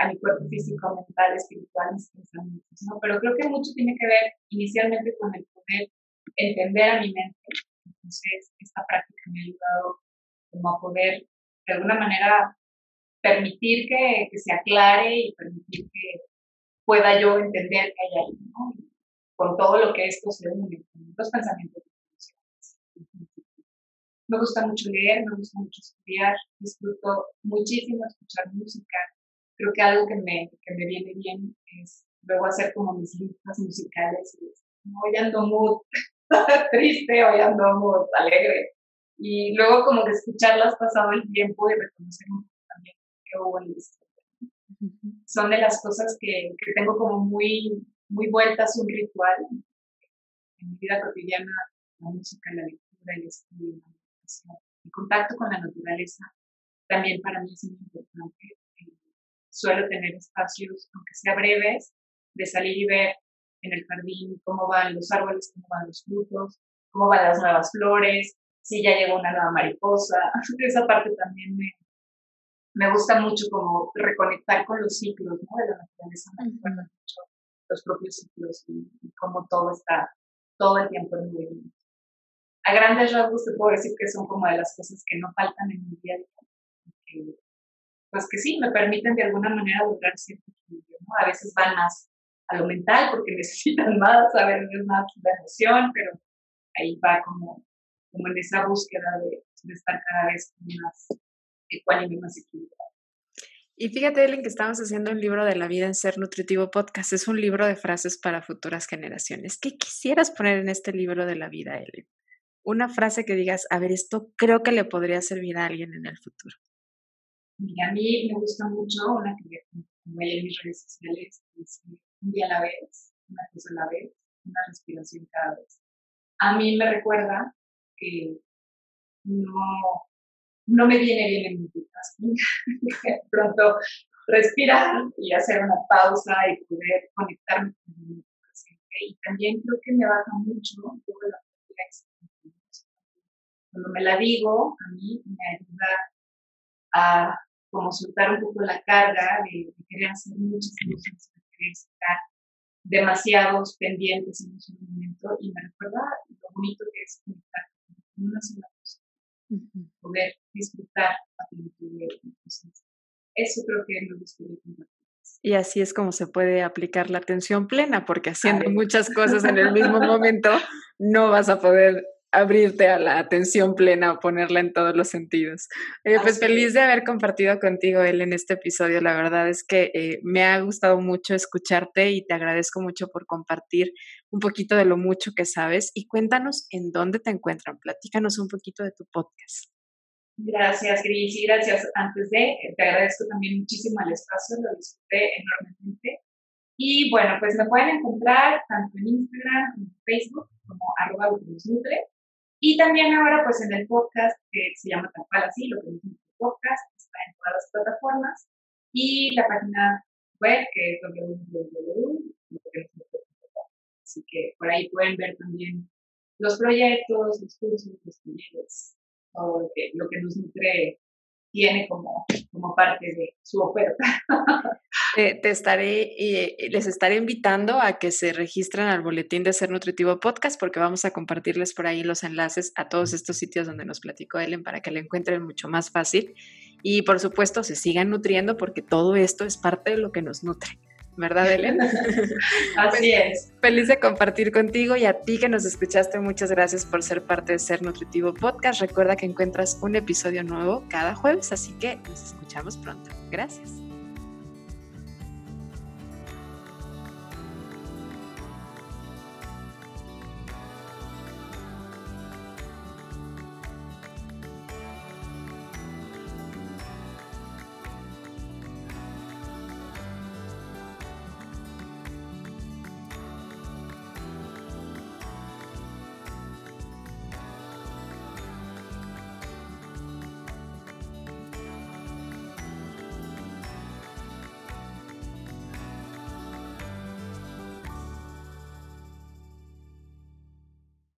S2: a mi cuerpo físico, mental, espiritual, mis pensamientos, ¿no? Pero creo que mucho tiene que ver inicialmente con el poder entender a mi mente. Entonces, esta práctica me ha ayudado como a poder, de alguna manera, permitir que, que se aclare y permitir que pueda yo entender que hay ahí, ¿no? Con todo lo que esto se une, con los pensamientos me gusta mucho leer, me gusta mucho estudiar, disfruto muchísimo escuchar música. Creo que algo que me, que me viene bien es luego hacer como mis listas musicales. Hoy ando muy triste, hoy ando muy alegre. Y luego como que escucharlas pasado el tiempo y reconocer un poco también que hubo en Son de las cosas que, que tengo como muy, muy vueltas, un ritual en mi vida cotidiana, la música, la lectura, el estudio, el contacto con la naturaleza también para mí es muy importante. Eh, suelo tener espacios, aunque sea breves, de salir y ver en el jardín cómo van los árboles, cómo van los frutos, cómo van las nuevas flores, si ya llegó una nueva mariposa. Esa parte también me, me gusta mucho como reconectar con los ciclos ¿no? de la naturaleza. Me gusta mucho los propios ciclos y, y, cómo todo está todo el tiempo en movimiento a grandes rasgos te puedo decir que son como de las cosas que no faltan en mi día a día. pues que sí, me permiten de alguna manera lograr cierto equilibrio, ¿no? A veces van más a lo mental porque necesitan más, veces más la emoción, pero ahí va como, como en esa búsqueda de, de estar cada vez más ecuánime, más equilibrado.
S1: Y fíjate, Ellen, que estamos haciendo un libro de la vida en Ser Nutritivo Podcast. Es un libro de frases para futuras generaciones. ¿Qué quisieras poner en este libro de la vida, Ellen? una frase que digas, a ver, esto creo que le podría servir a alguien en el futuro?
S2: Mira, a mí me gusta mucho una que como en mis redes sociales, un día a la vez, una cosa a la vez, una respiración cada vez. A mí me recuerda que no, no me viene bien en mi de pronto respirar y hacer una pausa y poder conectarme con mi presente. Y también creo que me baja mucho la cuando me la digo, a mí me ayuda a como soltar un poco la carga de, querer hacer muchas cosas, de estar demasiados pendientes en un solo momento y me recuerda lo bonito que es conectar con una sola cosa, poder disfrutar a plenitud Entonces, eso creo que me gustaría compartir.
S1: Y así es como se puede aplicar la atención plena, porque haciendo muchas cosas en el mismo momento no vas a poder abrirte a la atención plena o ponerla en todos los sentidos. pues feliz de haber compartido contigo, él, en este episodio. La verdad es que eh, me ha gustado mucho escucharte y te agradezco mucho por compartir un poquito de lo mucho que sabes. Y cuéntanos en dónde te encuentran. Platícanos un poquito de tu podcast.
S2: Gracias, Gris, y gracias. Antes de, te agradezco también muchísimo el espacio, lo disfruté enormemente. Y bueno, pues me pueden encontrar tanto en Instagram como en Facebook como arroba nutre. Y también ahora pues en el podcast que se llama tal cual así, lo que es nuestro podcast, está en todas las plataformas. Y la página web que es www.nutre.com. Así que por ahí pueden ver también los proyectos, los cursos, los talleres, todo lo que, lo que nos nutre tiene como, como parte de su oferta.
S1: te, estaré, eh, les estaré invitando a que se registren al boletín de Ser Nutritivo Podcast porque vamos a compartirles por ahí los enlaces a todos estos sitios donde nos platicó Ellen para que lo encuentren mucho más fácil. Y por supuesto, se sigan nutriendo porque todo esto es parte de lo que nos nutre. ¿verdad, Elena?
S2: Así es.
S1: Feliz de compartir contigo y a ti que nos escuchaste, muchas gracias por ser parte de Ser Nutritivo Podcast. Recuerda que encuentras un episodio nuevo cada jueves, así que nos escuchamos pronto. Gracias.